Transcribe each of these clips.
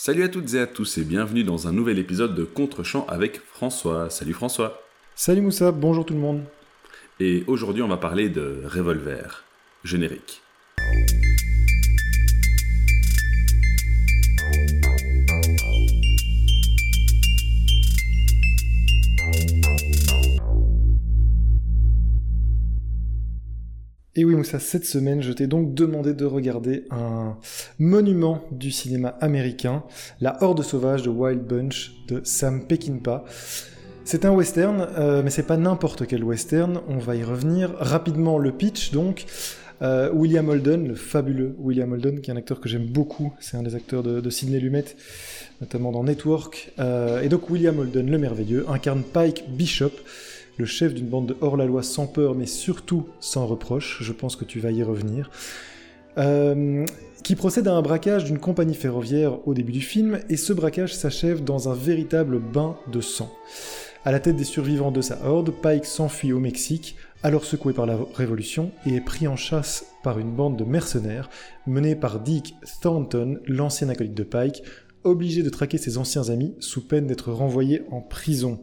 Salut à toutes et à tous et bienvenue dans un nouvel épisode de Contre-champ avec François. Salut François. Salut Moussa, bonjour tout le monde. Et aujourd'hui on va parler de Revolver, générique. Et oui Moussa, cette semaine, je t'ai donc demandé de regarder un monument du cinéma américain, La Horde sauvage de Wild Bunch de Sam Peckinpah. C'est un western, euh, mais c'est pas n'importe quel western, on va y revenir. Rapidement, le pitch donc. Euh, William Holden, le fabuleux William Holden, qui est un acteur que j'aime beaucoup, c'est un des acteurs de, Sidney Lumet, notamment dans Network. Euh, et donc William Holden, le merveilleux, incarne Pike Bishop, le chef d'une bande de hors-la-loi sans peur, mais surtout sans reproche, je pense que tu vas y revenir, qui procède à un braquage d'une compagnie ferroviaire au début du film, et ce braquage s'achève dans un véritable bain de sang. À la tête des survivants de sa horde, Pike s'enfuit au Mexique, alors secoué par la Révolution, et est pris en chasse par une bande de mercenaires menée par Dick Thornton, l'ancien acolyte de Pike, obligé de traquer ses anciens amis sous peine d'être renvoyé en prison.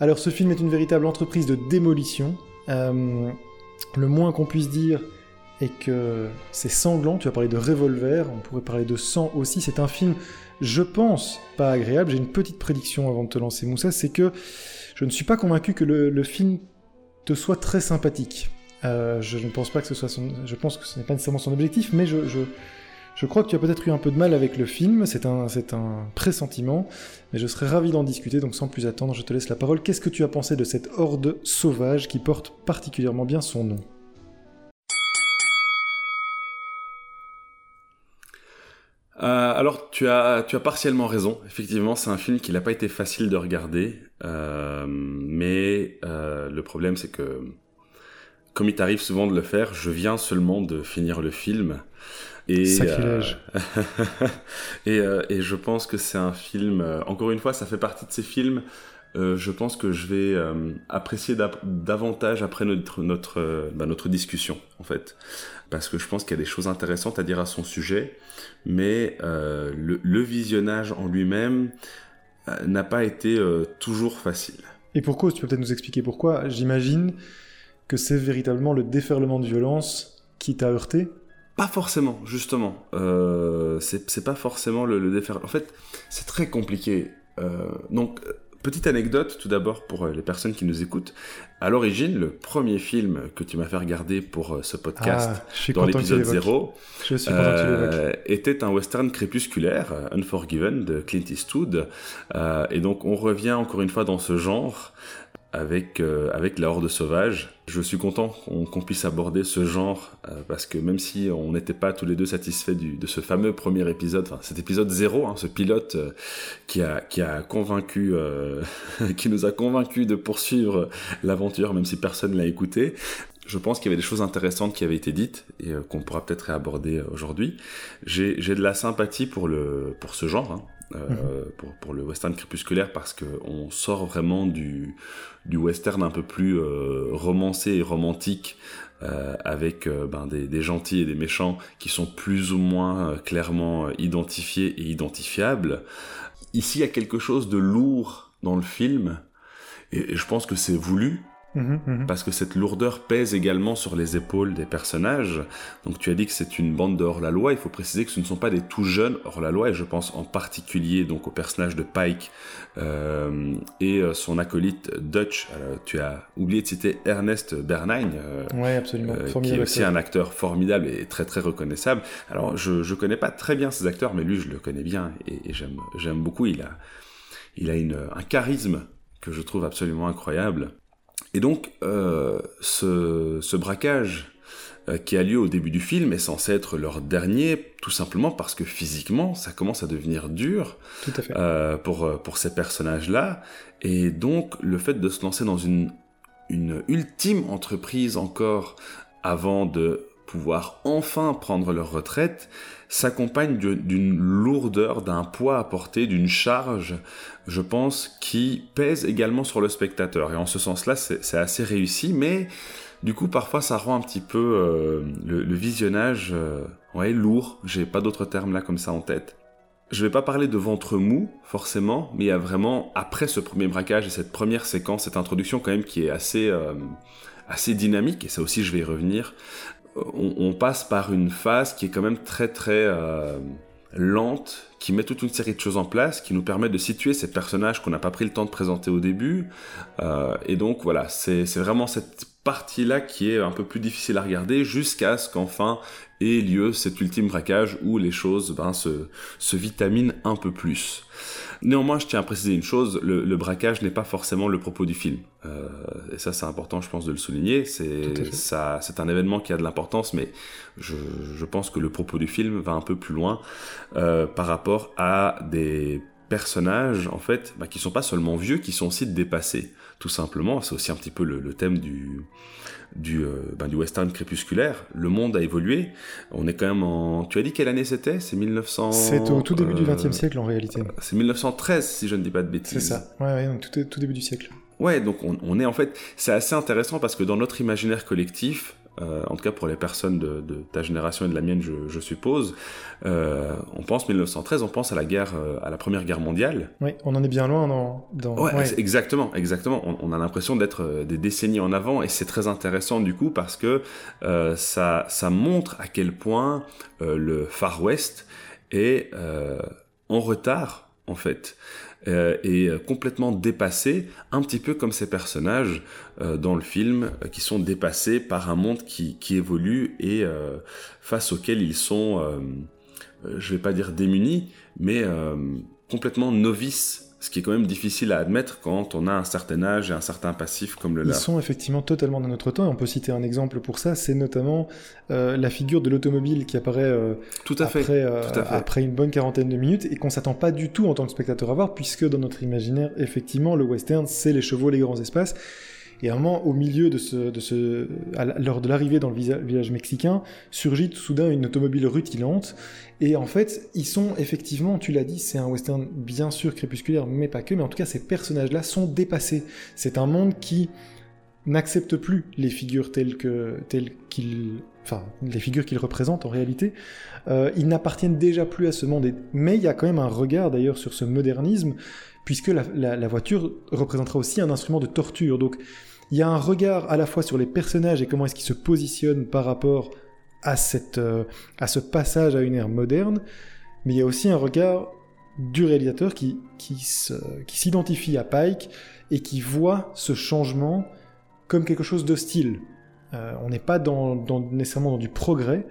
Alors ce film est une véritable entreprise de démolition. Euh, le moins qu'on puisse dire est que c'est sanglant. Tu as parlé de revolver, on pourrait parler de sang aussi. C'est un film, je pense, pas agréable. J'ai une petite prédiction avant de te lancer, Moussa, c'est que je ne suis pas convaincu que le, le film te soit très sympathique. Euh, je ne pense pas que ce soit son... Je pense que ce n'est pas nécessairement son objectif, mais je, je, je crois que tu as peut-être eu un peu de mal avec le film, c'est un, c'est un pressentiment, mais je serais ravi d'en discuter, donc sans plus attendre, je te laisse la parole. Qu'est-ce que tu as pensé de cette horde sauvage qui porte particulièrement bien son nom? Euh, alors tu as tu as partiellement raison. Effectivement, c'est un film qui n'a pas été facile de regarder, euh, mais euh, le problème c'est que comme il t'arrive souvent de le faire, je viens seulement de finir le film et Sacrilège. euh, et, euh, et je pense que c'est un film. euh, encore une fois, ça fait partie de ces films. Euh, je pense que je vais euh, apprécier davantage après notre notre euh, bah, notre discussion en fait, parce que je pense qu'il y a des choses intéressantes à dire à son sujet, mais le, le visionnage en lui-même n'a pas été toujours facile. Et pour cause, tu peux peut-être nous expliquer pourquoi J'imagine que c'est véritablement le déferlement de violence qui t'a heurté? Pas forcément, justement. Euh, c'est pas forcément le, le défer. En fait, c'est très compliqué. Euh, donc, petite anecdote tout d'abord pour euh, les personnes qui nous écoutent. À l'origine, le premier film que tu m'as fait regarder pour euh, ce podcast, Ah, dans l'épisode l'évoques. 0, Je suis content que tu l'évoques. euh, était un western crépusculaire, Unforgiven, de Clint Eastwood. Euh, et donc, on revient encore une fois dans ce genre avec, euh, avec la Horde Sauvage. Je suis content qu'on puisse aborder ce genre, euh, parce que même si on n'était pas tous les deux satisfaits de ce fameux premier épisode, enfin cet épisode zéro, hein, ce pilote euh, qui, a, qui a convaincu, qui nous a convaincu de poursuivre l'aventure, même si personne l'a écouté, je pense qu'il y avait des choses intéressantes qui avaient été dites et qu'on pourra peut-être réaborder aujourd'hui. J'ai j'ai de la sympathie pour, le, pour ce genre, hein, euh, pour, le western crépusculaire, parce qu'on sort vraiment du, western un peu plus euh, romancé et romantique, euh, avec ben, des, gentils et des méchants qui sont plus ou moins clairement identifiés et identifiables. Ici, il y a quelque chose de lourd dans le film, et je pense que c'est voulu, Mhm, mhm. parce que cette lourdeur pèse également sur les épaules des personnages. Donc tu as dit que c'est une bande de hors-la-loi, il faut préciser que ce ne sont pas des tout jeunes hors-la-loi, et je pense en particulier donc au personnage de Pike euh, et euh, son acolyte Dutch. Alors, tu as oublié de citer Ernest Bernheim, euh, Ouais, absolument. euh, qui est aussi acteur. un acteur formidable et très très reconnaissable. Alors je je connais pas très bien ces acteurs, mais lui je le connais bien et, et j'aime j'aime beaucoup. Il a il a une un charisme que je trouve absolument incroyable. Et donc euh, ce ce braquage euh, qui a lieu au début du film est censé être leur dernier, tout simplement parce que physiquement ça commence à devenir dur Tout à fait. euh, pour, pour ces personnages-là. Et donc, le fait de se lancer dans une, une ultime entreprise encore avant de pouvoir enfin prendre leur retraite s'accompagne d'une lourdeur, d'un poids à porter, d'une charge, je pense, qui pèse également sur le spectateur. Et en ce sens-là, c'est assez réussi, mais du coup, parfois, ça rend un petit peu euh, le, le visionnage euh, ouais, lourd. J'ai pas d'autres termes là comme ça en tête. je vais pas parler de ventre mou, forcément, mais il y a vraiment, après ce premier braquage et cette première séquence, cette introduction quand même qui est assez, euh, assez dynamique, et ça aussi je vais y revenir, on, passe par une phase qui est quand même très très euh, lente, qui met toute une série de choses en place, qui nous permet de situer ces personnages qu'on n'a pas pris le temps de présenter au début. Euh, et donc voilà, c'est vraiment cette partie-là qui est un peu plus difficile à regarder jusqu'à ce qu'enfin ait lieu cet ultime braquage où les choses ben, se, se vitaminent un peu plus. Néanmoins, je tiens à préciser une chose, le, braquage n'est pas forcément le propos du film. Euh, et ça, c'est important, je pense, de le souligner. C'est ça, c'est un événement qui a de l'importance, mais je, je, pense que le propos du film va un peu plus loin euh, par rapport à des personnages, en fait, bah, qui sont pas seulement vieux, qui sont aussi dépassés, tout simplement. C'est aussi un petit peu le, thème du, du, euh, ben, du western crépusculaire. Le monde a évolué. On est quand même en... Tu as dit quelle année c'était? C'est 1900... C'est au tout début du XXe euh, siècle, en réalité. C'est 1913, si je ne dis pas de bêtises. C'est ça, ouais, ouais, donc tout, tout début du siècle. Ouais, donc on, on est en fait... C'est assez intéressant parce que dans notre imaginaire collectif, euh, en tout cas pour les personnes de, ta génération et de la mienne, je, suppose. Euh, on pense 1913, on pense à la guerre, euh, à la Première Guerre mondiale. Oui, on en est bien loin dans. Ouais, exactement, exactement. On, a l'impression d'être des décennies en avant, et c'est très intéressant du coup parce que ça, ça montre à quel point le Far West est en retard en fait. Euh, et euh, complètement dépassé, un petit peu comme ces personnages euh, dans le film qui sont dépassés par un monde qui, qui évolue et face auquel ils sont, je vais pas dire démunis, mais complètement novices ce qui est quand même difficile à admettre quand on a un certain âge et un certain passif comme le leur. Ils sont effectivement totalement dans notre temps, on peut citer un exemple pour ça, c'est notamment euh, la figure de l'automobile qui apparaît, euh, tout à après, fait. Euh, après une bonne quarantaine de minutes et qu'on s'attend pas du tout en tant que spectateur à voir, puisque dans notre imaginaire, effectivement, le western, c'est les chevaux, les grands espaces. Et à un moment, au milieu de ce, lors de l'arrivée dans le village mexicain, surgit soudain une automobile rutilante. Et en fait, ils sont effectivement, tu l'as dit, c'est un western bien sûr crépusculaire, mais pas que. Mais en tout cas, ces personnages-là sont dépassés. C'est un monde qui n'accepte plus les figures telles que telles enfin les figures qu'ils représentent en réalité euh, ils n'appartiennent déjà plus à ce monde mais il y a quand même un regard d'ailleurs sur ce modernisme puisque la, voiture représentera aussi un instrument de torture. Donc il y a un regard à la fois sur les personnages et comment est-ce qu'ils se positionnent par rapport à, euh, ce passage à une ère moderne, mais il y a aussi un regard du réalisateur qui, s'identifie à Pike et qui voit ce changement comme quelque chose d'hostile. Euh, on n'est pas dans, nécessairement dans du progrès,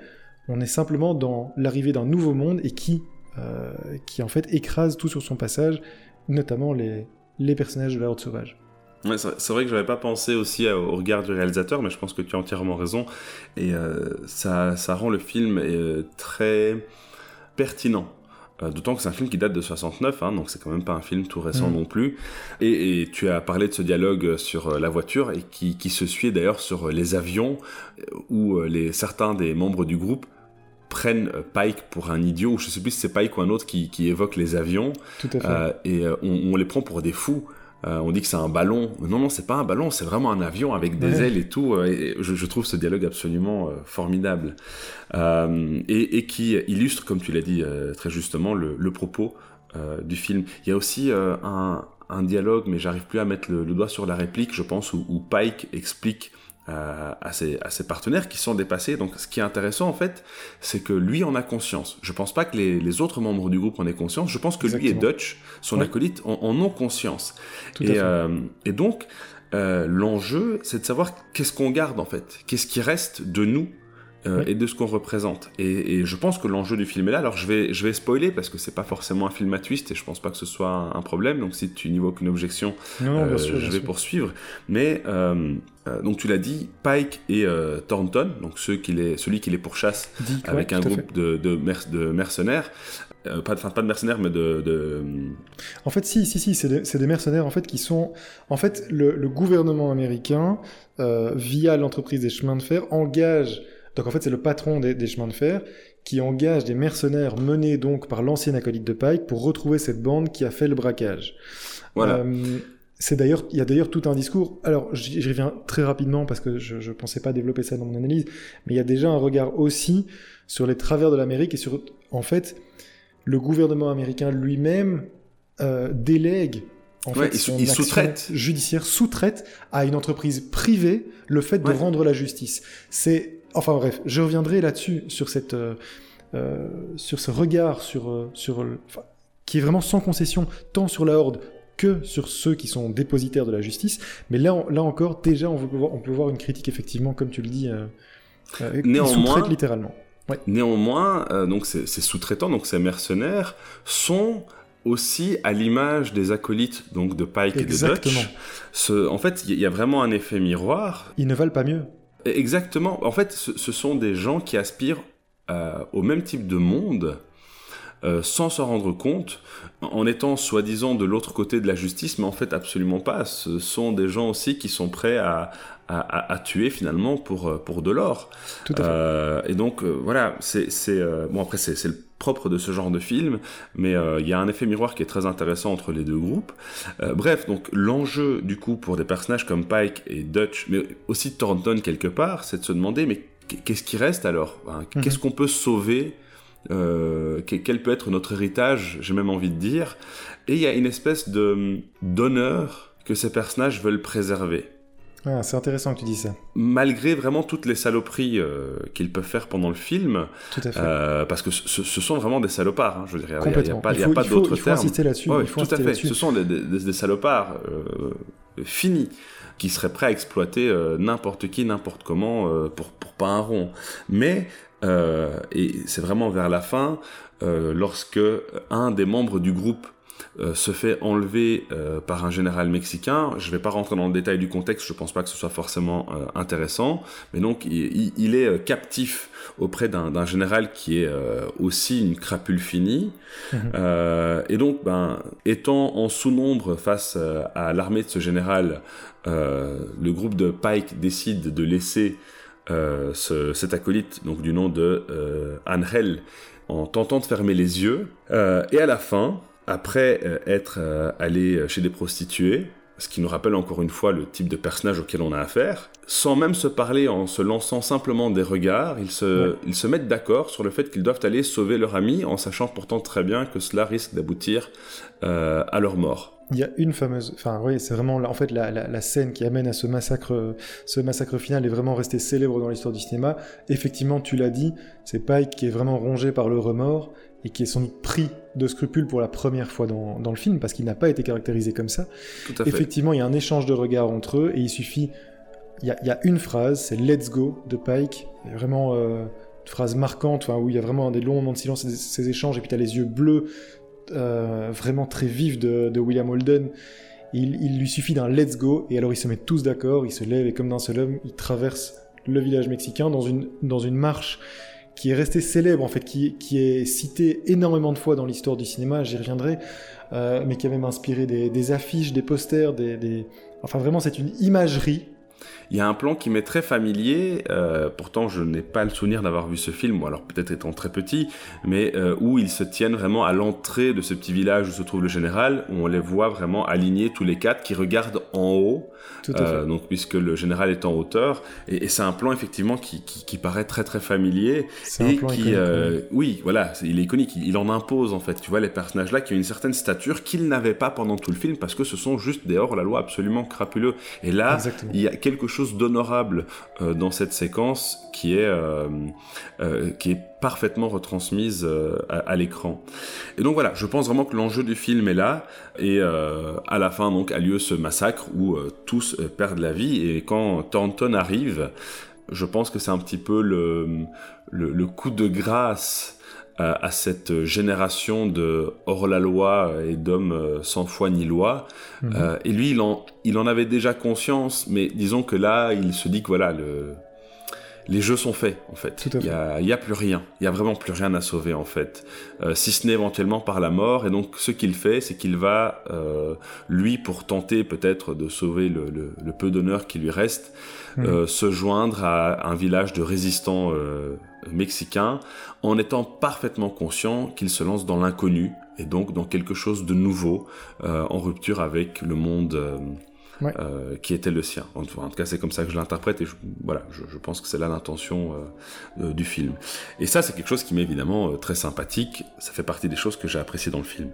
on est simplement dans l'arrivée d'un nouveau monde et qui, euh, en fait écrase tout sur son passage notamment les, les personnages de la Horde sauvage. Ouais, c'est vrai que j'avais pas pensé aussi au regard du réalisateur, mais je pense que tu as entièrement raison. Et euh, ça, ça, rend le film euh, très pertinent. Euh, d'autant que c'est un film qui date de 69, hein, donc c'est quand même pas un film tout récent mm. non plus. Et, et, tu as parlé de ce dialogue sur la voiture et qui, qui se suit d'ailleurs sur les avions, où les, certains des membres du groupe prennent Pike pour un idiot, ou je sais plus si c'est Pike ou un autre qui, évoque les avions, Tout à fait. Euh, et euh, on, les prend pour des fous. On dit que c'est un ballon. Non, non, c'est pas un ballon, c'est vraiment un avion avec des ailes et tout. Et je, trouve ce dialogue absolument formidable. Et, qui illustre, comme tu l'as dit très justement, le, propos du film. Il y a aussi un, dialogue, mais j'arrive plus à mettre le, doigt sur la réplique, je pense, où Pike explique à, ses, à, ses, partenaires qui sont dépassés. Donc ce qui est intéressant en fait, c'est que lui en a conscience. Je pense pas que les, les, autres membres du groupe en aient conscience. Je pense que lui et Dutch, son acolyte, en, ont conscience. et, euh, et, donc euh, l'enjeu, c'est de savoir qu'est-ce qu'on garde en fait, qu'est-ce qui reste de nous euh, et de ce qu'on représente. Et, et, je pense que l'enjeu du film est là. Alors je vais, je vais spoiler parce que c'est pas forcément un film à twist et je pense pas que ce soit un, problème. Donc si tu n'y vois aucune objection, euh, je vais poursuivre. Mais euh, donc tu l'as dit, Pike et Thornton, donc ceux qui les, celui qui les pourchasse avec un groupe de, de, de, mercenaires. Euh, pas, de, pas de mercenaires, mais de, de... En fait, si, si, si, c'est des, des, mercenaires en fait qui sont, en fait, le, le gouvernement américain, via l'entreprise des chemins de fer, engage donc en fait, c'est le patron des, chemins de fer qui engage des mercenaires menés donc par l'ancien acolyte de Pike pour retrouver cette bande qui a fait le braquage. Voilà. Euh, c'est d'ailleurs, il y a d'ailleurs tout un discours. Alors, j'y reviens très rapidement parce que je, ne pensais pas développer ça dans mon analyse, mais il y a déjà un regard aussi sur les travers de l'Amérique et sur, en fait, le gouvernement américain lui-même délègue en fait, son il sous-traite. judiciaire sous-traite à une entreprise privée le fait de rendre la justice. C'est enfin bref, je reviendrai là-dessus sur cette euh, euh, sur ce regard sur euh, sur qui est vraiment sans concession tant sur la horde que sur ceux qui sont dépositaires de la justice. Mais là, là encore, déjà, on peut, voir, on peut voir une critique effectivement, comme tu le dis, Néanmoins, littéralement. Néanmoins, donc ces, sous-traitants, donc ces mercenaires, sont aussi à l'image des acolytes donc de Pike et de Dutch. Ce, en fait, il y a vraiment un effet miroir. Ils ne valent pas mieux. Exactement. En fait, ce, sont des gens qui aspirent euh, au même type de monde. Euh, sans s'en rendre compte, en étant soi-disant de l'autre côté de la justice, mais en fait absolument pas. Ce sont des gens aussi qui sont prêts à, à, tuer finalement pour, euh, pour de l'or. Tout à fait. Euh, et donc euh, voilà, c'est bon après c'est le propre de ce genre de film, mais il y a un effet miroir qui est très intéressant entre les deux groupes. bref, donc l'enjeu du coup pour des personnages comme Pike et Dutch, mais aussi Thornton quelque part, c'est de se demander mais qu'est-ce qui reste alors mhm. Qu'est-ce qu'on peut sauver quel peut être notre héritage, j'ai même envie de dire. Et il y a une espèce de d'honneur que ces personnages veulent préserver. Ah, c'est intéressant que tu dis ça. Malgré vraiment toutes les saloperies euh, qu'ils peuvent faire pendant le film, tout à fait. Euh, parce que ce, sont vraiment des salopards, hein, je dirais. Il n'y a, pas, pas d'autres termes. Il faut insister là-dessus. tout à fait. Ce sont des, des, salopards euh, finis qui seraient prêts à exploiter n'importe qui, n'importe comment pour, pour pas un rond. Mais et c'est vraiment vers la fin, lorsque un des membres du groupe euh, se fait enlever euh, par un général mexicain. Je ne vais pas rentrer dans le détail du contexte, je ne pense pas que ce soit forcément euh, intéressant, mais donc il, est captif auprès d'un général qui est aussi une crapule finie. Mhm. et donc, ben, étant en sous-nombre face à l'armée de ce général, le groupe de Pike décide de laisser cet acolyte, donc du nom de Angel, en tentant de fermer les yeux. et à la fin, après euh, être euh, allé euh, chez des prostituées, ce qui nous rappelle encore une fois le type de personnage auquel on a affaire, sans même se parler en se lançant simplement des regards, ils se, ils se mettent d'accord sur le fait qu'ils doivent aller sauver leur ami, en sachant pourtant très bien que cela risque d'aboutir à leur mort. Il y a une fameuse, enfin oui, c'est vraiment en fait la, la, scène qui amène à ce massacre, ce massacre final est vraiment resté célèbre dans l'histoire du cinéma. Effectivement, tu l'as dit, c'est Pike qui est vraiment rongé par le remords et qui est sans doute pris de scrupules pour la première fois dans, dans le film, parce qu'il n'a pas été caractérisé comme ça. Effectivement, il y a un échange de regards entre eux, et il suffit... Il y a, il y a une phrase, c'est « Let's go » de Pike, vraiment euh, une phrase marquante, où il y a vraiment des longs moments de silence, ces échanges, et puis tu as les yeux bleus, euh, vraiment très vifs de, William Holden. Il, lui suffit d'un let's go, et alors ils se mettent tous d'accord, ils se lèvent, et comme d'un seul homme, ils traversent le village mexicain dans une, dans une marche qui est resté célèbre, en fait, qui, qui est cité énormément de fois dans l'histoire du cinéma, j'y reviendrai, euh, mais qui a même inspiré des, affiches, des posters, des... Enfin, vraiment, c'est une imagerie il y a un plan qui m'est très familier, euh, pourtant je n'ai pas le souvenir d'avoir vu ce film, ou alors peut-être étant très petit, mais euh, où ils se tiennent vraiment à l'entrée de ce petit village où se trouve le général, où on les voit vraiment alignés tous les quatre qui regardent en haut, euh, donc puisque le général est en hauteur, et, c'est un plan effectivement qui, qui, paraît très très familier et qui, oui. voilà, il est iconique, il, en impose en fait. Tu vois les personnages là qui ont une certaine stature qu'ils n'avaient pas pendant tout le film parce que ce sont juste des hors la loi absolument crapuleux. Et là, il y a quelque chose d'honorable euh, dans cette séquence qui est, euh, euh, qui est parfaitement retransmise à, l'écran. Et donc voilà, je pense vraiment que l'enjeu du film est là, et à la fin donc a lieu ce massacre où tous perdent la vie, et quand Thornton arrive, je pense que c'est un petit peu le, le coup de grâce à, cette génération de hors-la-loi et d'hommes euh, sans foi ni loi. Mhm. Euh, et lui, il en, il en avait déjà conscience, mais disons que là, il se dit que voilà, le, les jeux sont faits en fait. Il n'y a, a, plus rien. Il y a vraiment plus rien à sauver en fait, euh, si ce n'est éventuellement par la mort. Et donc ce qu'il fait, c'est qu'il va euh, lui pour tenter peut-être de sauver le, le, le peu d'honneur qui lui reste, mhm. euh, se joindre à un village de résistants euh, mexicains, en étant parfaitement conscient qu'il se lance dans l'inconnu et donc dans quelque chose de nouveau, euh, en rupture avec le monde qui était le sien. En, tout cas, c'est comme ça que je l'interprète et je, voilà, je, pense que c'est là l'intention du film. Et ça, c'est quelque chose qui m'est évidemment très sympathique. Ça fait partie des choses que j'ai appréciées dans le film.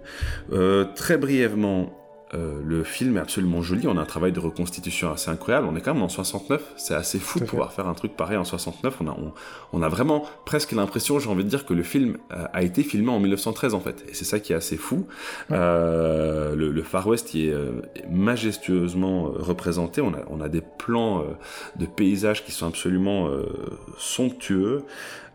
très brièvement, euh, le film est absolument joli, on a un travail de reconstitution assez incroyable, on est quand même en 69, c'est assez fou de pouvoir faire un truc pareil en 69, on a, on, a vraiment presque l'impression, j'ai envie de dire, que le film euh, a été filmé en 1913 en fait, et c'est ça qui est assez fou. Euh, le, Far West est majestueusement représenté, on a, on a des plans de paysages qui sont absolument somptueux,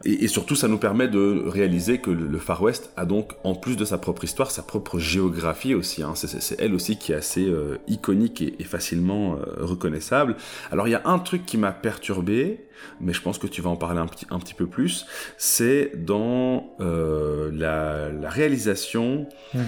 et, surtout, ça nous permet de réaliser que le, Far West a donc, en plus de sa propre histoire, sa propre géographie aussi. Hein. C'est elle aussi qui est assez euh, iconique et, facilement euh, reconnaissable. Alors, il y a un truc qui m'a perturbé, mais je pense que tu vas en parler un petit, un petit peu plus, c'est dans euh, la, la, réalisation mm-hmm.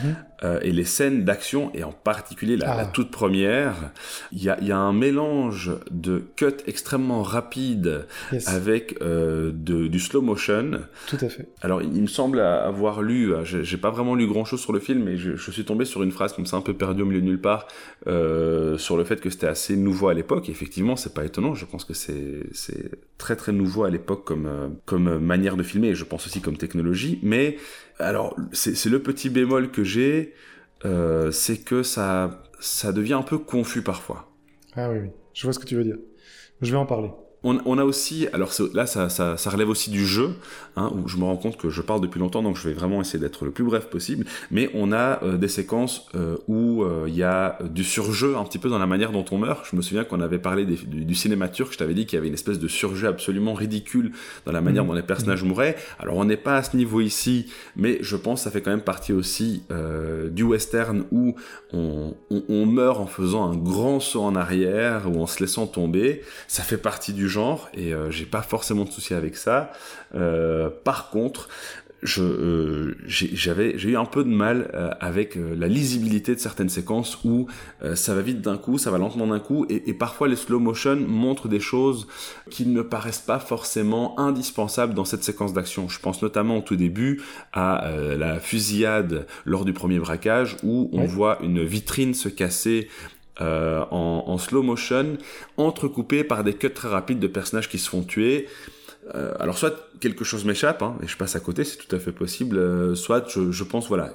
euh, et les scènes d'action, et en particulier la, la ah. toute première. Il y a, y a, un mélange de cuts extrêmement rapides avec euh, de, du slow motion. Tout à fait. Alors, il me semble avoir lu, euh, j'ai pas vraiment lu grand chose sur le film, mais je, je, suis tombé sur une phrase comme ça un peu perdue au milieu de nulle part, sur le fait que c'était assez nouveau à l'époque. Effectivement, c'est pas étonnant, je pense que c'est très très nouveau à l'époque comme, euh, comme manière de filmer, et je pense aussi comme technologie. Mais alors, c'est le petit bémol que j'ai, euh, c'est que ça, ça devient un peu confus parfois. Ah oui, oui, je vois ce que tu veux dire. Je vais en parler on, a aussi, alors là ça, ça, relève aussi du jeu, hein, où je me rends compte que je parle depuis longtemps, donc je vais vraiment essayer d'être le plus bref possible, mais on a euh, des séquences euh, où euh, il y a du surjeu un petit peu dans la manière dont on meurt. Je me souviens qu'on avait parlé du, du, cinéma turc, je t'avais dit qu'il y avait une espèce de surjeu absolument ridicule dans la manière mmh. dont les personnages mmh. mouraient. Alors on n'est pas à ce niveau ici, mais je pense que ça fait quand même partie aussi du western où on, on meurt en faisant un grand saut en arrière ou en se laissant tomber. Ça fait partie du genre et euh, j'ai pas forcément de souci avec ça. Euh, par contre, je euh, j'avais j'ai eu un peu de mal avec la lisibilité de certaines séquences où ça va vite d'un coup, ça va lentement d'un coup et, parfois les slow motion montrent des choses qui ne paraissent pas forcément indispensables dans cette séquence d'action. Je pense notamment au tout début à la fusillade lors du premier braquage où on voit une vitrine se casser euh, en, slow motion, entrecoupé par des cuts très rapides de personnages qui se font tuer. Euh, alors soit quelque chose m'échappe hein, et je passe à côté, c'est tout à fait possible. Euh, soit je, pense voilà,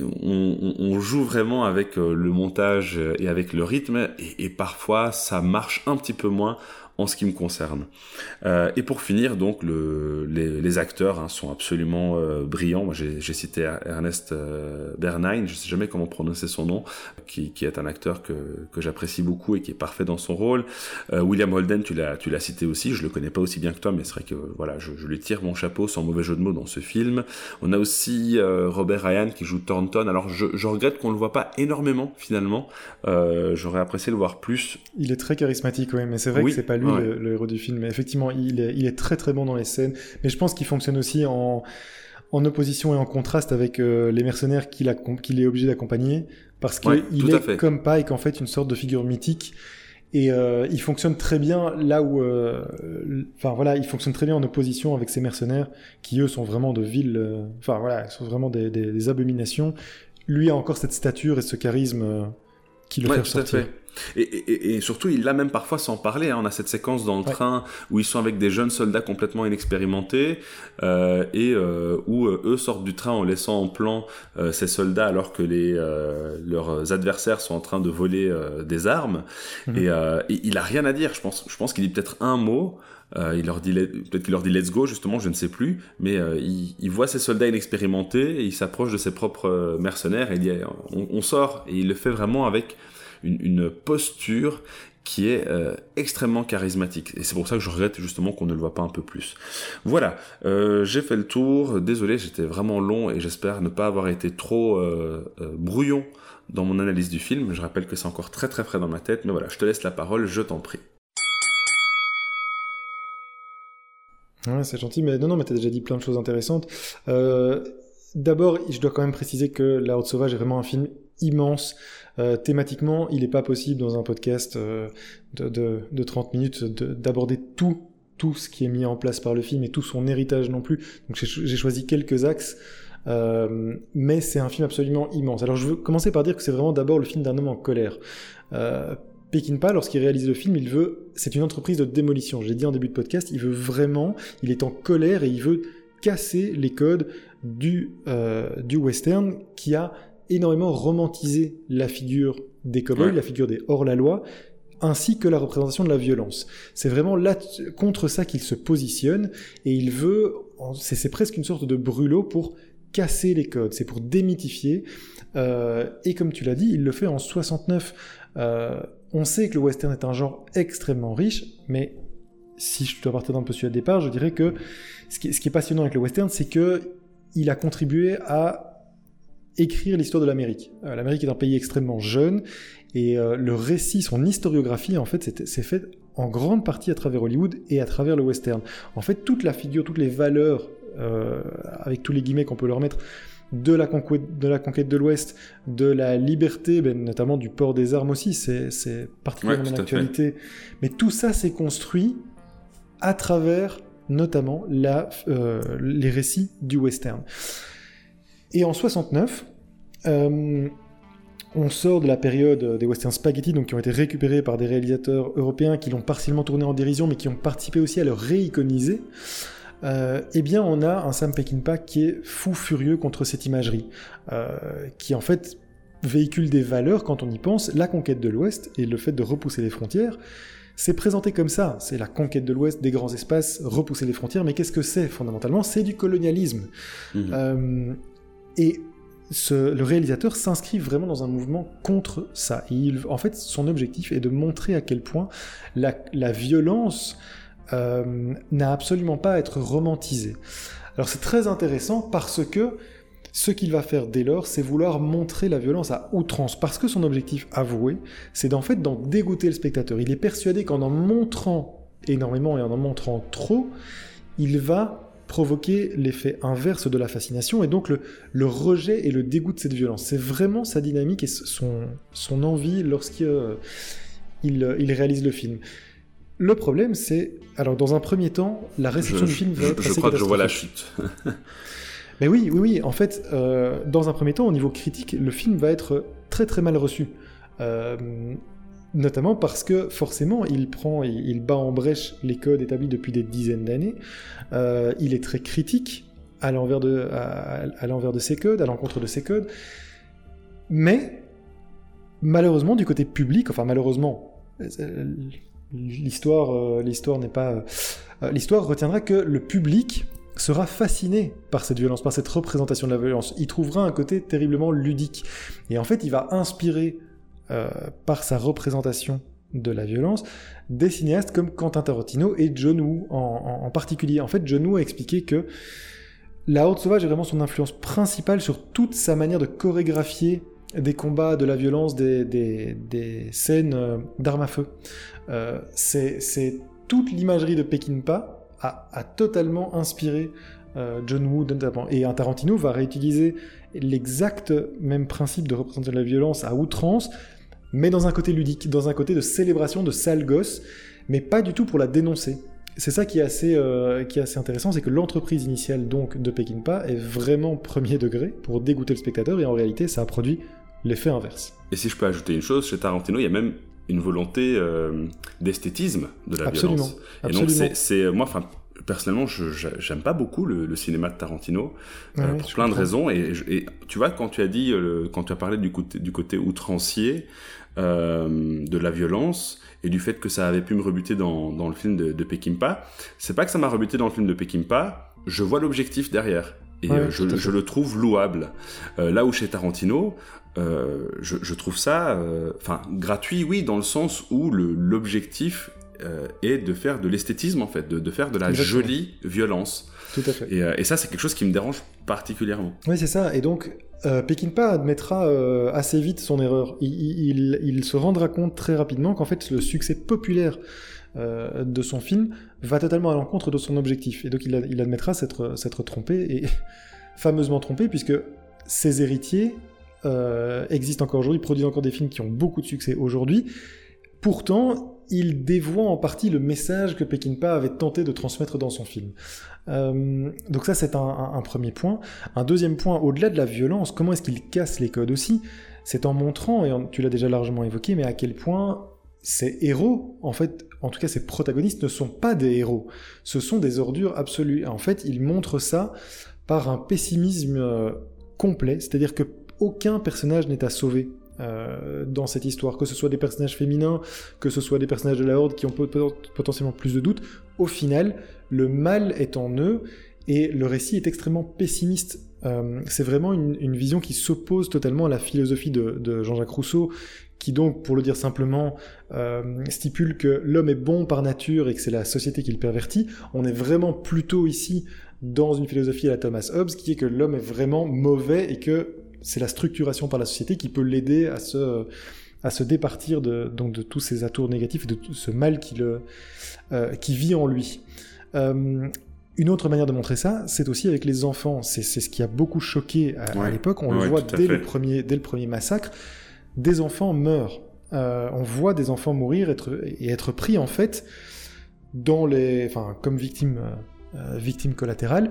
on, joue vraiment avec le montage et avec le rythme et, et, parfois ça marche un petit peu moins en ce qui me concerne. Euh, et pour finir, donc, le, les, acteurs hein, sont absolument euh, brillants. Moi, j'ai cité Ernest euh, Bernheim, je sais jamais comment prononcer son nom, qui, qui est un acteur que, que j'apprécie beaucoup et qui est parfait dans son rôle. William Holden, tu l'as, tu l'as cité aussi. Je le connais pas aussi bien que toi, mais c'est vrai que voilà, je, je, lui tire mon chapeau sans mauvais jeu de mots dans ce film. On a aussi Robert Ryan qui joue Thornton. Alors, je, je regrette qu'on le voit pas énormément finalement. J'aurais apprécié le voir plus. Il est très charismatique, oui, mais c'est vrai que c'est pas lui le, héros du film. Mais effectivement, il est, il est très très bon dans les scènes. Mais je pense qu'il fonctionne aussi en, en opposition et en contraste avec euh, les mercenaires qu'il est obligé d'accompagner. Parce qu'il est comme Pike en fait une sorte de figure mythique. Et euh, il fonctionne très bien là où, euh, enfin voilà, il fonctionne très bien en opposition avec ces mercenaires qui eux sont vraiment de villes, enfin voilà, sont vraiment des, des, abominations. Lui a encore cette stature et ce charisme qui le fait ressortir. Et, surtout, il l'a même parfois sans parler. Hein. On a cette séquence dans le train où ils sont avec des jeunes soldats complètement inexpérimentés euh, et euh, où euh, eux sortent du train en laissant en plan ces soldats alors que les, leurs adversaires sont en train de voler des armes. Mhm. Et, il a rien à dire. Je pense, je pense qu'il dit peut-être un mot. il leur dit peut-être qu'il leur dit let's go justement, je ne sais plus. Mais il, il, voit ces soldats inexpérimentés et il s'approche de ses propres mercenaires et il dit on, on sort et il le fait vraiment avec une, posture qui est euh, extrêmement charismatique. Et c'est pour ça que je regrette justement qu'on ne le voit pas un peu plus. Voilà, euh, j'ai fait le tour. Désolé, j'étais vraiment long et j'espère ne pas avoir été trop euh, brouillon dans mon analyse du film. Je rappelle que c'est encore très très frais dans ma tête. Mais voilà, je te laisse la parole, je t'en prie. Ouais, c'est gentil, mais non, non, mais t'as déjà dit plein de choses intéressantes. D'abord, je dois quand même préciser que La Haute Sauvage est vraiment un film immense. Euh, thématiquement, il n'est pas possible dans un podcast euh, de, de, de, 30 minutes d'aborder tout, tout ce qui est mis en place par le film et tout son héritage non plus. J'ai choisi quelques axes. Euh, mais c'est un film absolument immense. Alors je veux commencer par dire que c'est vraiment d'abord le film d'un homme en colère. Peckinpah, lorsqu'il réalise le film, il veut, c'est une entreprise de démolition. J'ai dit en début de podcast, il veut vraiment, il est en colère et il veut casser les codes du western qui a énormément romantisé la figure des cowboys, la figure des hors-la-loi, ainsi que la représentation de la violence. C'est vraiment là contre ça qu'il se positionne et il veut, c'est presque une sorte de brûlot pour casser les codes, c'est pour démythifier. Euh, et comme tu l'as dit, il le fait en 69. Euh, on sait que le western est un genre extrêmement riche, mais si je dois partir d'un peu sur le départ, je dirais que ce qui, est, passionnant avec le western, c'est que il a contribué à écrire l'histoire de l'Amérique. Euh, L'Amérique est un pays extrêmement jeune et euh, le récit, son historiographie, en fait, c'est fait en grande partie à travers Hollywood et à travers le western. En fait, toute la figure, toutes les valeurs, euh, avec tous les guillemets qu'on peut leur mettre, de la, conquête de, la conquête de l'Ouest, de la liberté, ben, notamment du port des armes aussi, c'est particulièrement l'actualité. Mais tout ça s'est construit à travers notamment la, euh, les récits du western. Et en 69, euh, on sort de la période des western spaghetti, donc qui ont été récupérés par des réalisateurs européens qui l'ont partiellement tourné en dérision, mais qui ont participé aussi à le réiconiser. Euh, eh bien, on a un Sam Peckinpah qui est fou furieux contre cette imagerie, euh, qui en fait véhicule des valeurs quand on y pense, la conquête de l'Ouest et le fait de repousser les frontières. C'est présenté comme ça, c'est la conquête de l'Ouest, des grands espaces, repousser les frontières, mais qu'est-ce que c'est fondamentalement? C'est du colonialisme. Mmh. Euh, et le réalisateur s'inscrit vraiment dans un mouvement contre ça. en fait, son objectif est de montrer à quel point la, violence euh, n'a absolument pas à être romantisée. Alors c'est très intéressant parce que ce qu'il va faire dès lors, c'est vouloir montrer la violence à outrance, parce que son objectif avoué, c'est d'en fait d'en dégoûter le spectateur. Il est persuadé qu'en en montrant énormément et en en montrant trop, il va provoquer l'effet inverse de la fascination et donc le, rejet et le dégoût de cette violence. C'est vraiment sa dynamique et son, son envie lorsqu'il euh, il, réalise le film. Le problème, c'est. Alors, dans un premier temps, la réception du film va être. Je, crois que je vois la chute. Mais oui, oui, oui. En fait, euh, dans un premier temps, au niveau critique, le film va être très très mal reçu. Euh, Notamment parce que forcément, il prend, il, bat en brèche les codes établis depuis des dizaines d'années. Euh, il est très critique à l'envers de, à, ces codes, à l'encontre de ces codes. Mais malheureusement, du côté public, enfin malheureusement, l'histoire, euh, l'histoire n'est pas, euh, l'histoire retiendra que le public sera fasciné par cette violence, par cette représentation de la violence. Il trouvera un côté terriblement ludique. Et en fait, il va inspirer euh, par sa représentation de la violence, des cinéastes comme Quentin Tarantino et John Woo en, particulier. En fait, John Woo a expliqué que La Horde Sauvage est vraiment son influence principale sur toute sa manière de chorégraphier des combats, de la violence, des, scènes euh, d'armes à feu. Euh, c'est toute l'imagerie de Peckinpah a, a totalement inspiré John Woo et Tarantino va réutiliser l'exact même principe de représentation de la violence à outrance mais dans un côté ludique, dans un côté de célébration de sale gosse, mais pas du tout pour la dénoncer. C'est ça qui est assez, euh, qui est assez intéressant, c'est que l'entreprise initiale donc de Peckinpah est vraiment premier degré pour dégoûter le spectateur, et en réalité ça a produit l'effet inverse. Et si je peux ajouter une chose, chez Tarantino, il y a même une volonté euh, d'esthétisme de la violence. Et donc c'est moi, enfin personnellement, je j'aime pas beaucoup le, cinéma de Tarantino euh, pour plein de raisons. Et, tu vois, quand tu as dit, quand tu as parlé du côté, du côté outrancier, euh, de la violence et du fait que ça avait pu me rebuter dans, dans le film de, de Peckinpah. C'est pas que ça m'a rebuté dans le film de Peckinpah, je vois l'objectif derrière. Et euh, je, je, le trouve louable. Euh, là où chez Tarantino, euh, je, je, trouve ça, enfin, gratuit, oui, dans le sens où l'objectif est de faire de l'esthétisme, en fait, de, de, faire de la jolie violence. Tout à fait. Et, et ça, c'est quelque chose qui me dérange particulièrement. Oui, c'est ça. Et donc, euh, Peckinpah admettra euh, assez vite son erreur. Il, se rendra compte très rapidement qu'en fait le succès populaire euh, de son film va totalement à l'encontre de son objectif. Et donc il, admettra s'être trompé, et fameusement trompé, puisque ses héritiers existent encore aujourd'hui, produisent encore des films qui ont beaucoup de succès aujourd'hui. Pourtant, il dévoie en partie le message que Peckinpah avait tenté de transmettre dans son film. Euh, donc ça, c'est un, premier point. Un deuxième point, au-delà de la violence, comment est-ce qu'il casse les codes aussi? C'est en montrant, et tu l'as déjà largement évoqué, mais à quel point ces héros, en fait, en tout cas ces protagonistes ne sont pas des héros, ce sont des ordures absolues. En fait, il montre ça par un pessimisme euh, complet, c'est-à-dire que aucun personnage n'est à sauver euh, dans cette histoire, que ce soit des personnages féminins, que ce soit des personnages de la Horde qui ont potentiellement plus de doutes. Au final, le mal est en eux et le récit est extrêmement pessimiste. Euh, c'est vraiment une, vision qui s'oppose totalement à la philosophie de Jean-Jacques Rousseau, qui donc, pour le dire simplement, euh, stipule que l'homme est bon par nature et que c'est la société qui le pervertit. On est vraiment plutôt ici dans une philosophie à la Thomas Hobbes, qui est que l'homme est vraiment mauvais et que c'est la structuration par la société qui peut l'aider à se, à se départir de, donc de tous ces atours négatifs et de tout ce mal qui, le, euh, qui vit en lui. Euh, une autre manière de montrer ça, c'est aussi avec les enfants. C'est ce qui a beaucoup choqué à, l'époque. On le voit dès le, premier, dès le premier massacre des enfants meurent. Euh, on voit des enfants mourir et être pris en fait dans les, enfin, comme victimes, victimes collatérales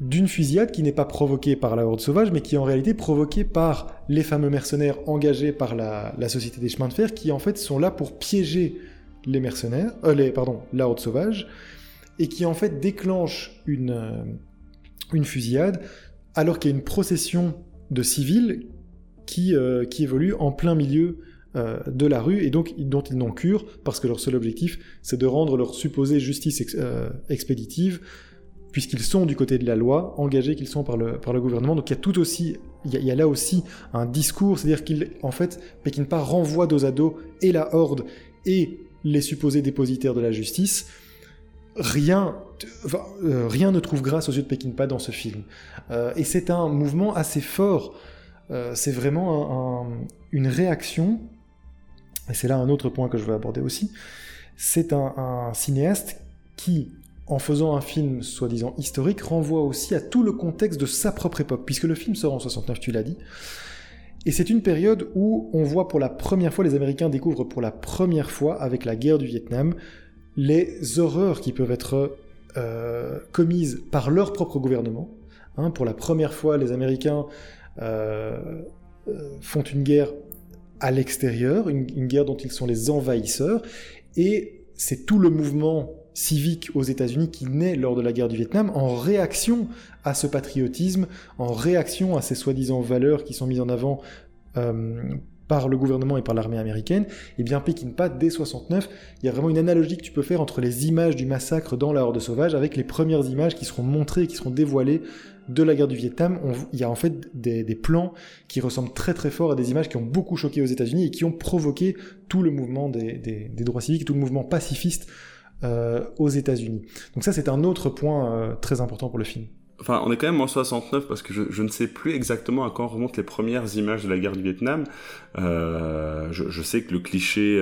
d'une fusillade qui n'est pas provoquée par la horde sauvage, mais qui est en réalité provoquée par les fameux mercenaires engagés par la, société des chemins de fer, qui en fait sont là pour piéger les mercenaires, les, pardon, la horde sauvage, et qui en fait déclenchent une, une fusillade alors qu'il y a une procession de civils qui, euh, qui évoluent en plein milieu euh, de la rue et donc dont ils n'ont cure parce que leur seul objectif c'est de rendre leur supposée justice euh, expéditive puisqu'ils sont du côté de la loi, engagés qu'ils sont par le, par le gouvernement. Donc il y a tout aussi, il y a, là aussi un discours, c'est-à-dire qu'il, en fait, pas renvoie dos à dos et la horde et les supposés dépositaires de la justice. Rien, rien ne trouve grâce aux yeux de Pekinpa dans ce film. et c'est un mouvement assez fort euh, c'est vraiment une réaction, et c'est là un autre point que je veux aborder aussi, c'est un, cinéaste qui, en faisant un film soi-disant historique, renvoie aussi à tout le contexte de sa propre époque, puisque le film sort en 69, tu l'as dit, et c'est une période où on voit pour la première fois, les Américains découvrent pour la première fois, avec la guerre du Vietnam, les horreurs qui peuvent être euh, commises par leur propre gouvernement. Hein, pour la première fois, les Américains euh, euh, font une guerre à l'extérieur, une, guerre dont ils sont les envahisseurs, et c'est tout le mouvement civique aux États-Unis qui naît lors de la guerre du Vietnam en réaction à ce patriotisme, en réaction à ces soi-disant valeurs qui sont mises en avant euh, par le gouvernement et par l'armée américaine, et eh bien Pekinpa, dès 69, il y a vraiment une analogie que tu peux faire entre les images du massacre dans la Horde sauvage avec les premières images qui seront montrées et qui seront dévoilées de la guerre du Vietnam, il y a en fait des, plans qui ressemblent très très fort à des images qui ont beaucoup choqué aux États-Unis et qui ont provoqué tout le mouvement des, droits civiques, tout le mouvement pacifiste euh, aux États-Unis. Donc ça c'est un autre point euh, très important pour le film. Enfin, on est quand même en 69 parce que je, ne sais plus exactement à quand remontent les premières images de la guerre du Vietnam. Euh, je, sais que le cliché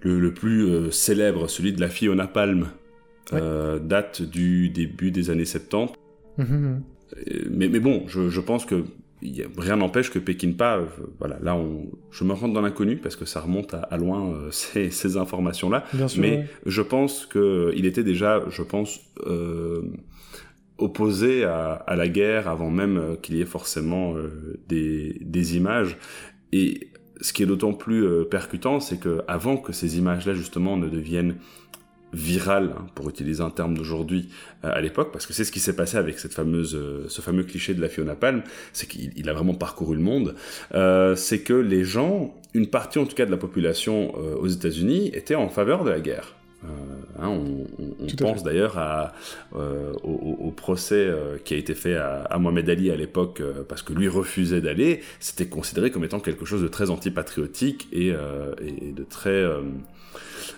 le, plus célèbre, celui de la fille au napalm, date du début des années 70. Mhm. Mais, mais, bon, je, pense que rien n'empêche que Pekinpa, euh, voilà, là on, je me rentre dans l'inconnu parce que ça remonte à, loin euh, ces, informations-là. Mais je pense que il était déjà, je pense, euh, opposé à, la guerre avant même qu'il y ait forcément des, des, images. Et ce qui est d'autant plus percutant, c'est que avant que ces images-là justement ne deviennent viral, hein, pour utiliser un terme d'aujourd'hui, euh, à l'époque, parce que c'est ce qui s'est passé avec cette fameuse, euh, ce fameux cliché de la Fiona Palm, c'est qu'il a vraiment parcouru le monde, euh, c'est que les gens, une partie en tout cas de la population aux États-Unis, était en faveur de la guerre. Hein, on, pense d'ailleurs à, au, procès qui a été fait à, Mohamed Ali à l'époque parce que lui refusait d'aller. C'était considéré comme étant quelque chose de très antipatriotique et, et de très euh,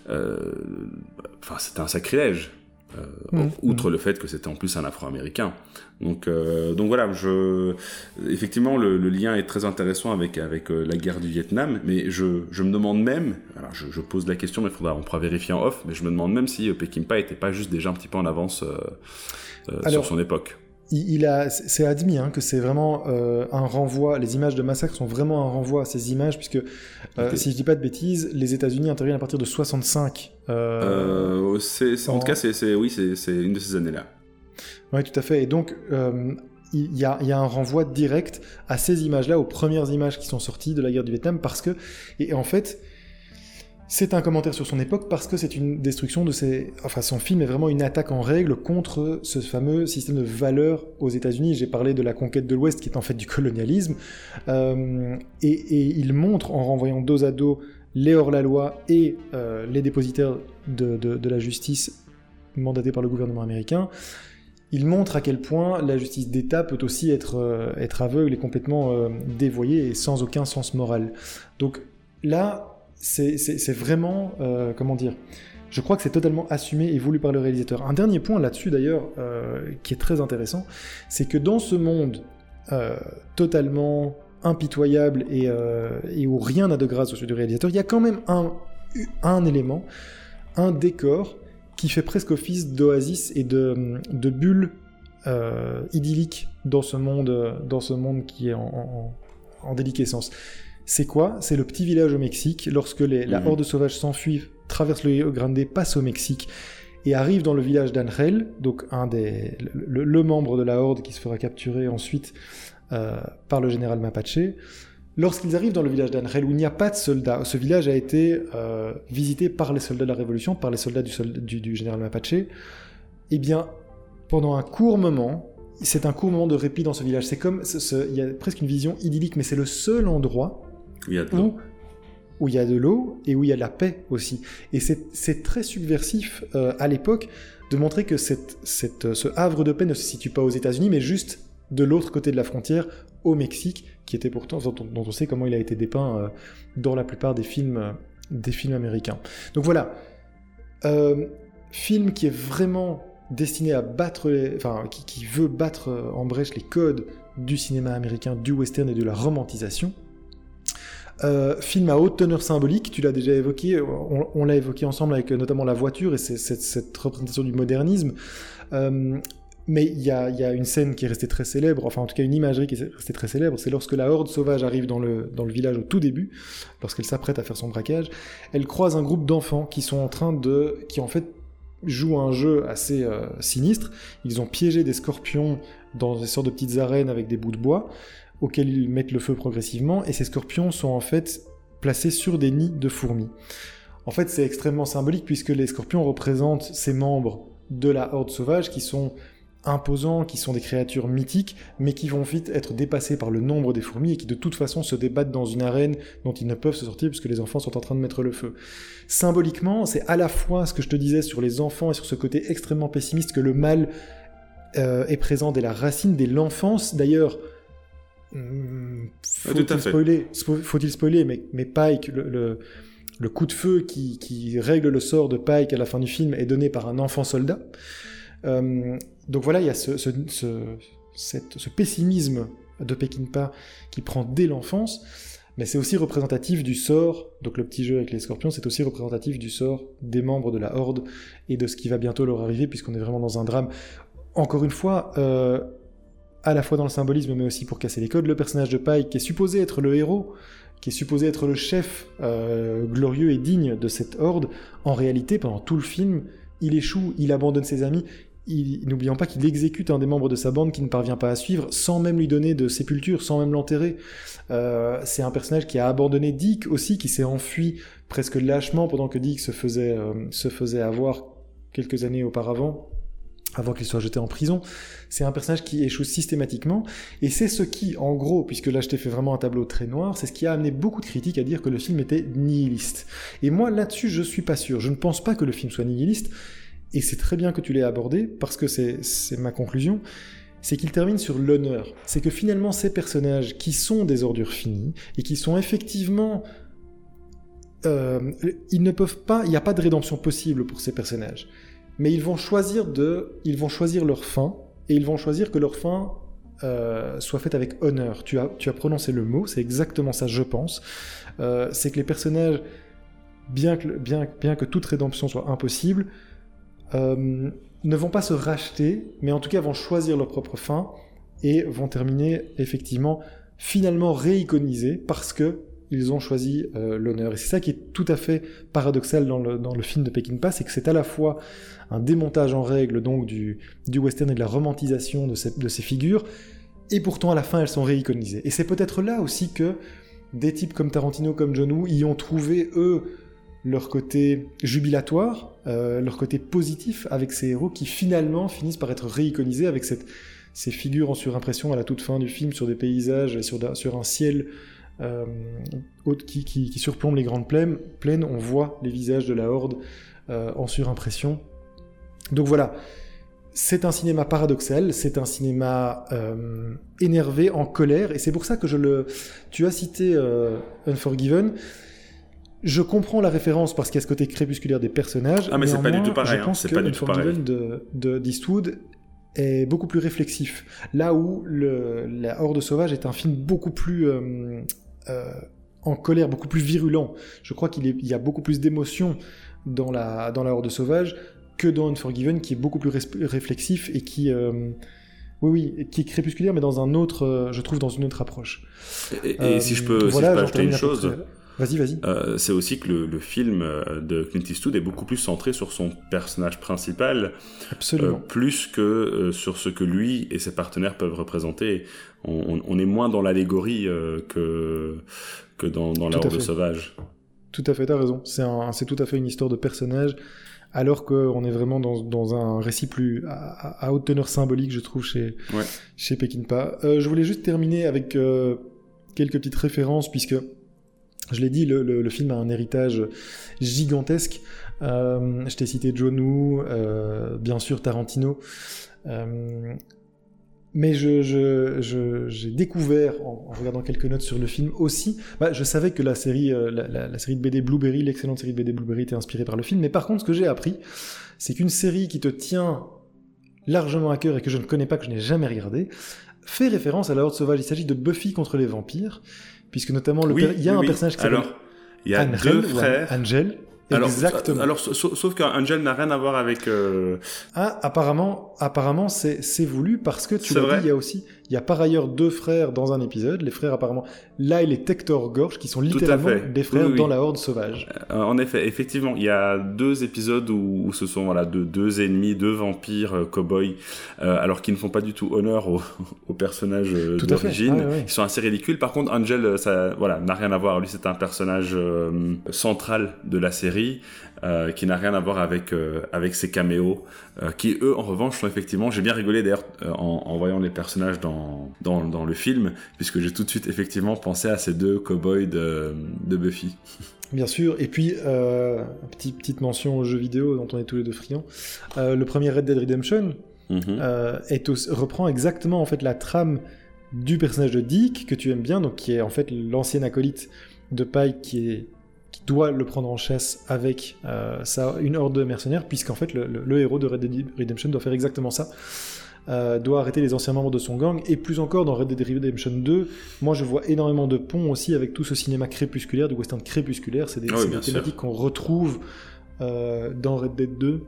enfin, c'était un sacrilège. Euh, mmh. outre le fait que c'était en plus un Afro-Américain. Donc, euh, donc voilà, je, effectivement, le, lien est très intéressant avec, avec la guerre du Vietnam, mais je, je me demande même, alors je, pose la question, mais il faudra, on pourra vérifier en off, mais je me demande même si Peckinpah était pas juste déjà un petit peu en avance sur son époque il, a, c'est admis hein, que c'est vraiment euh, un renvoi. Les images de massacre sont vraiment un renvoi à ces images, puisque euh, si je dis pas de bêtises, les États-Unis interviennent à partir de 65. Euh, en, tout cas, c'est, oui, c'est, une de ces années-là. Oui, tout à fait. Et donc, il y, a, un renvoi direct à ces images-là, aux premières images qui sont sorties de la guerre du Vietnam, parce que, et en fait, C'est un commentaire sur son époque parce que c'est une destruction de ses. Enfin, son film est vraiment une attaque en règle contre ce fameux système de valeurs aux États-Unis. J'ai parlé de la conquête de l'Ouest qui est en fait du colonialisme. Euh, et, il montre en renvoyant dos à dos les hors-la-loi et euh, les dépositaires de, la justice mandatés par le gouvernement américain. Il montre à quel point la justice d'État peut aussi être, euh, être aveugle et complètement dévoyée et sans aucun sens moral. Donc là, c'est vraiment, euh, comment dire, je crois que c'est totalement assumé et voulu par le réalisateur. Un dernier point là-dessus d'ailleurs, euh, qui est très intéressant, c'est que dans ce monde euh, totalement impitoyable et, où rien n'a de grâce au sud du réalisateur, il y a quand même un, élément, un décor qui fait presque office d'oasis et de, de bulle idyllique dans ce monde, dans ce monde qui est en, en, en déliquescence. C'est quoi? C'est le petit village au Mexique. Lorsque la mhm. horde sauvage s'enfuit, traverse le Rio Grande, passe au Mexique et arrive dans le village d'Angel, donc un des, le, membre de la horde qui se fera capturer ensuite euh, par le général Mapache. Lorsqu'ils arrivent dans le village d'Angel, où il n'y a pas de soldats, ce village a été euh, visité par les soldats de la Révolution, par les soldats du, du général Mapache, eh bien, pendant un court moment, c'est un court moment de répit dans ce village. C'est comme, il y a presque une vision idyllique, mais c'est le seul endroit où il y a de l'eau. Où, il y a de l'eau et où il y a de la paix aussi. Et c'est très subversif euh, à l'époque de montrer que cette, cette, ce havre de paix ne se situe pas aux États-Unis, mais juste de l'autre côté de la frontière, au Mexique, qui était pourtant dont, on sait comment il a été dépeint euh, dans la plupart des films, euh, des films américains. Donc voilà, film qui est vraiment destiné à battre, les, enfin qui, qui, veut battre en brèche les codes du cinéma américain, du western et de la romantisation. Euh, film à haute teneur symbolique, tu l'as déjà évoqué, on, l'a évoqué ensemble avec notamment la voiture et cette, représentation du modernisme. Euh, mais il y, a, une scène qui est restée très célèbre, enfin en tout cas une imagerie qui est restée très célèbre, c'est lorsque la horde sauvage arrive dans le, village au tout début, lorsqu'elle s'apprête à faire son braquage, elle croise un groupe d'enfants qui sont en train de... qui en fait jouent un jeu assez euh, sinistre. Ils ont piégé des scorpions dans des sortes de petites arènes avec des bouts de bois auxquels ils mettent le feu progressivement, et ces scorpions sont en fait placés sur des nids de fourmis. En fait, c'est extrêmement symbolique puisque les scorpions représentent ces membres de la horde sauvage qui sont imposants, qui sont des créatures mythiques, mais qui vont vite être dépassés par le nombre des fourmis et qui de toute façon se débattent dans une arène dont ils ne peuvent se sortir puisque les enfants sont en train de mettre le feu. Symboliquement, c'est à la fois ce que je te disais sur les enfants et sur ce côté extrêmement pessimiste que le mal euh, est présent dès la racine, dès l'enfance. D'ailleurs, faut-il spoiler, faut spoiler mais, mais Pike, le, le, coup de feu qui, qui, règle le sort de Pike à la fin du film est donné par un enfant soldat. Euh, donc voilà, il y a ce, ce, ce, pessimisme de Peckinpah qui prend dès l'enfance, mais c'est aussi représentatif du sort, donc le petit jeu avec les scorpions, c'est aussi représentatif du sort des membres de la Horde et de ce qui va bientôt leur arriver, puisqu'on est vraiment dans un drame. Encore une fois, euh, à la fois dans le symbolisme mais aussi pour casser les codes, le personnage de Pike qui est supposé être le héros, qui est supposé être le chef euh, glorieux et digne de cette horde, en réalité pendant tout le film, il échoue, il abandonne ses amis, n'oublions pas qu'il exécute un des membres de sa bande qui ne parvient pas à suivre, sans même lui donner de sépulture, sans même l'enterrer. Euh, c'est un personnage qui a abandonné Dick aussi, qui s'est enfui presque lâchement pendant que Dick se faisait, euh, se faisait avoir quelques années auparavant avant qu'il soit jeté en prison. C'est un personnage qui échoue systématiquement, et c'est ce qui, en gros, puisque là je t'ai fait vraiment un tableau très noir, c'est ce qui a amené beaucoup de critiques à dire que le film était nihiliste. Et moi là-dessus je suis pas sûr, je ne pense pas que le film soit nihiliste, et c'est très bien que tu l'aies abordé, parce que c'est ma conclusion, c'est qu'il termine sur l'honneur. C'est que finalement ces personnages qui sont des ordures finies, et qui sont effectivement... Euh, ils ne peuvent pas, il n'y a pas de rédemption possible pour ces personnages mais ils vont choisir de, ils vont choisir leur fin et ils vont choisir que leur fin euh, soit faite avec honneur. Tu as, tu as prononcé le mot, c'est exactement ça, je pense. Euh, c'est que les personnages, bien que, bien, bien que toute rédemption soit impossible, euh, ne vont pas se racheter, mais en tout cas vont choisir leur propre fin et vont terminer effectivement finalement réiconisés parce que ils ont choisi euh, l'honneur. Et c'est ça qui est tout à fait paradoxal dans le, film de Peking Pass, c'est que c'est à la fois un démontage en règle donc du, western et de la romantisation de ces, figures, et pourtant à la fin elles sont réiconisées. Et c'est peut-être là aussi que des types comme Tarantino, comme John Woo, y ont trouvé, eux, leur côté jubilatoire, leur côté positif avec ces héros qui finalement finissent par être réiconisés avec ces figures en surimpression à la toute fin du film sur des paysages et sur un ciel euh, qui, qui, surplombe les grandes plaines, plaines, on voit les visages de la horde euh, en surimpression. Donc voilà, c'est un cinéma paradoxal, c'est un cinéma euh, énervé, en colère, et c'est pour ça que je le... Tu as cité Unforgiven, je comprends la référence parce qu'il y a ce côté crépusculaire des personnages. Ah mais c'est pas du tout pareil. Je hein, pense que pas du tout de d'Eastwood est beaucoup plus réflexif. Là où le, La Horde Sauvage est un film beaucoup plus euh, en colère, beaucoup plus virulent. Je crois qu'il y a beaucoup plus d'émotions dans la, dans la Horde Sauvage que dans Unforgiven, qui est beaucoup plus réflexif et qui, euh, oui, oui, qui est crépusculaire, mais dans un autre, euh, je trouve, dans une autre approche. Et, si je peux, voilà, ajouter une chose, Vas-y, vas-y. Euh, c'est aussi que le, film euh, de Clint Eastwood est beaucoup plus centré sur son personnage principal, Absolument. Euh, plus que sur ce que lui et ses partenaires peuvent représenter. On, est moins dans l'allégorie que, que dans, dans la Horde sauvage. Tout à fait, t'as raison. C'est tout à fait une histoire de personnage, alors qu'on est vraiment dans, dans, un récit plus à, haute teneur symbolique, je trouve, chez, ouais. chez Pekinpa. je voulais juste terminer avec quelques petites références, puisque je l'ai dit, le, film a un héritage gigantesque. Euh, je t'ai cité John euh, bien sûr Tarantino. Euh, mais j'ai découvert, en, regardant quelques notes sur le film aussi, bah, je savais que la série, la, série de BD Blueberry, l'excellente série de BD Blueberry était inspirée par le film. Mais par contre, ce que j'ai appris, c'est qu'une série qui te tient largement à cœur et que je ne connais pas, que je n'ai jamais regardé, fait référence à la Horde Sauvage. Il s'agit de Buffy contre les vampires puisque notamment le il y a un personnage qui s'appelle Alors, il y a deux frères. Angel. Alors, Exactement. Alors, sauf, qu'Angel n'a rien à voir avec. Euh, ah, apparemment, apparemment, c'est voulu parce que tu l'as dit, il y a aussi, il y a par ailleurs deux frères dans un épisode, les frères apparemment Lyle et Tector Gorge, qui sont littéralement des frères dans la Horde sauvage. Euh, en effet, effectivement, il y a deux épisodes où, ce sont voilà deux, deux ennemis, deux vampires euh, cow-boys, euh, alors qu'ils ne font pas du tout honneur au, au personnage d'origine. Ils sont assez ridicules. Par contre, Angel, ça voilà, n'a rien à voir. Lui, c'est un personnage central de la série. Euh, qui n'a rien à voir avec euh, avec ces caméos, euh, qui eux en revanche sont effectivement. J'ai bien rigolé d'ailleurs en, en, voyant les personnages dans, dans, dans le film, puisque j'ai tout de suite effectivement pensé à ces deux cowboys de, de Buffy. Bien sûr, et puis petite petite mention aux jeux vidéo dont on est tous les deux friands. le premier Red Dead Redemption est reprend exactement en fait la trame du personnage de Dick que tu aimes bien, donc qui est en fait l'ancien acolyte de Pike qui est qui doit le prendre en chasse avec euh, une horde de mercenaires, puisqu'en fait le, héros de Red Dead Redemption doit faire exactement ça. Euh, doit arrêter les anciens membres de son gang, et plus encore dans Red Dead Redemption 2, moi je vois énormément de ponts aussi avec tout ce cinéma crépusculaire, du western crépusculaire, c'est des, ah thématiques qu'on retrouve euh, dans Red Dead 2.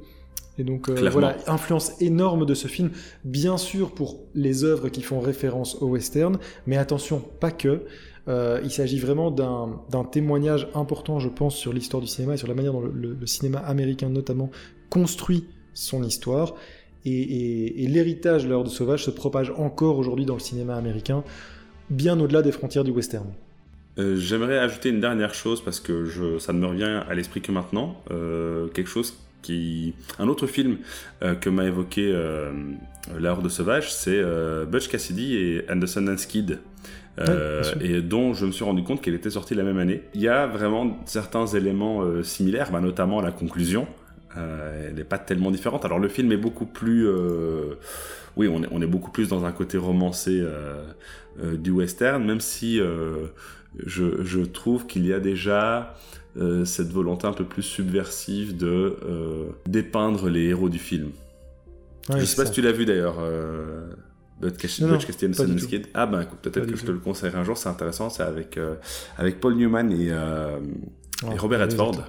Et donc euh, voilà, influence énorme de ce film, bien sûr pour les œuvres qui font référence au western, mais attention, pas que. Euh, il s'agit vraiment d'un témoignage important, je pense, sur l'histoire du cinéma et sur la manière dont le, cinéma américain notamment construit son histoire. Et, l'héritage de l'ordre sauvage se propage encore aujourd'hui dans le cinéma américain, bien au-delà des frontières du western. Euh, j'aimerais ajouter une dernière chose parce que ça ne me revient à l'esprit que maintenant. Euh, quelque chose qui. Un autre film que m'a évoqué La Horde Sauvage, c'est Butch Cassidy et Anderson Dance Kid. Euh, et dont je me suis rendu compte qu'elle était sortie la même année. Il y a vraiment certains éléments euh, similaires, bah, notamment la conclusion. Euh, elle n'est pas tellement différente. Alors le film est beaucoup plus... oui, on est, on est, beaucoup plus dans un côté romancé du western, même si je, je, trouve qu'il y a déjà cette volonté un peu plus subversive de dépeindre les héros du film. je sais pas si tu l'as vu d'ailleurs. Butch Kid. Ah ben peut-être que je te le conseillerai un jour, c'est intéressant, c'est avec, euh, avec Paul Newman et, euh, et Robert Redford.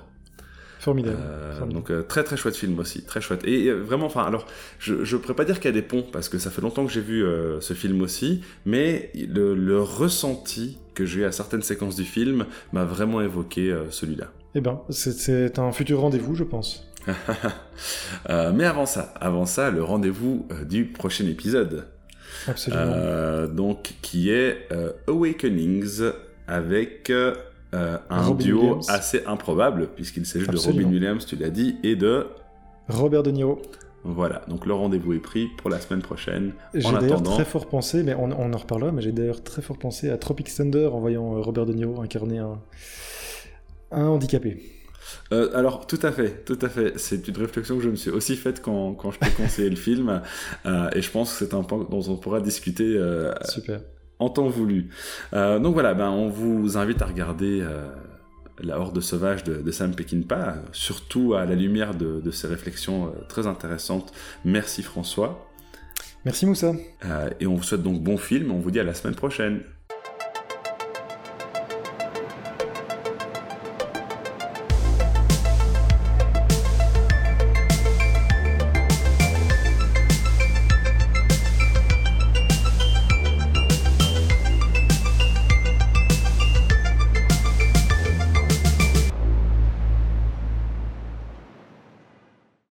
Formidable. Euh, donc très très chouette film aussi, très chouette. Et vraiment, enfin alors, je ne pourrais pas dire qu'il y a des ponts parce que ça fait longtemps que j'ai vu ce film aussi, mais le, le ressenti que j'ai eu à certaines séquences du film m'a vraiment évoqué celui-là. Eh ben, c'est un futur rendez-vous, je pense. mais avant ça, avant ça, le rendez-vous du prochain épisode. Absolument. Euh, donc, qui est euh, Awakenings avec euh, un duo assez improbable, puisqu'il s'agit de Robin Williams, tu l'as dit, et de... Robert De Niro. Voilà, donc le rendez-vous est pris pour la semaine prochaine. J'ai d'ailleurs très fort pensé, mais on, en reparlera, mais j'ai d'ailleurs très fort pensé à Tropic Thunder en voyant Robert De Niro incarner un, un handicapé. Euh, alors, tout à fait, tout à fait. C'est une réflexion que je me suis aussi faite quand, quand je t'ai conseillé le film. Euh, et je pense que c'est un point dont on pourra discuter euh, Super. en temps voulu. donc voilà, ben, on vous invite à regarder La Horde sauvage de, de Sam Peckinpah, surtout à la lumière de, de ces réflexions très intéressantes. Merci François. Merci Moussa. et on vous souhaite donc bon film. On vous dit à la semaine prochaine.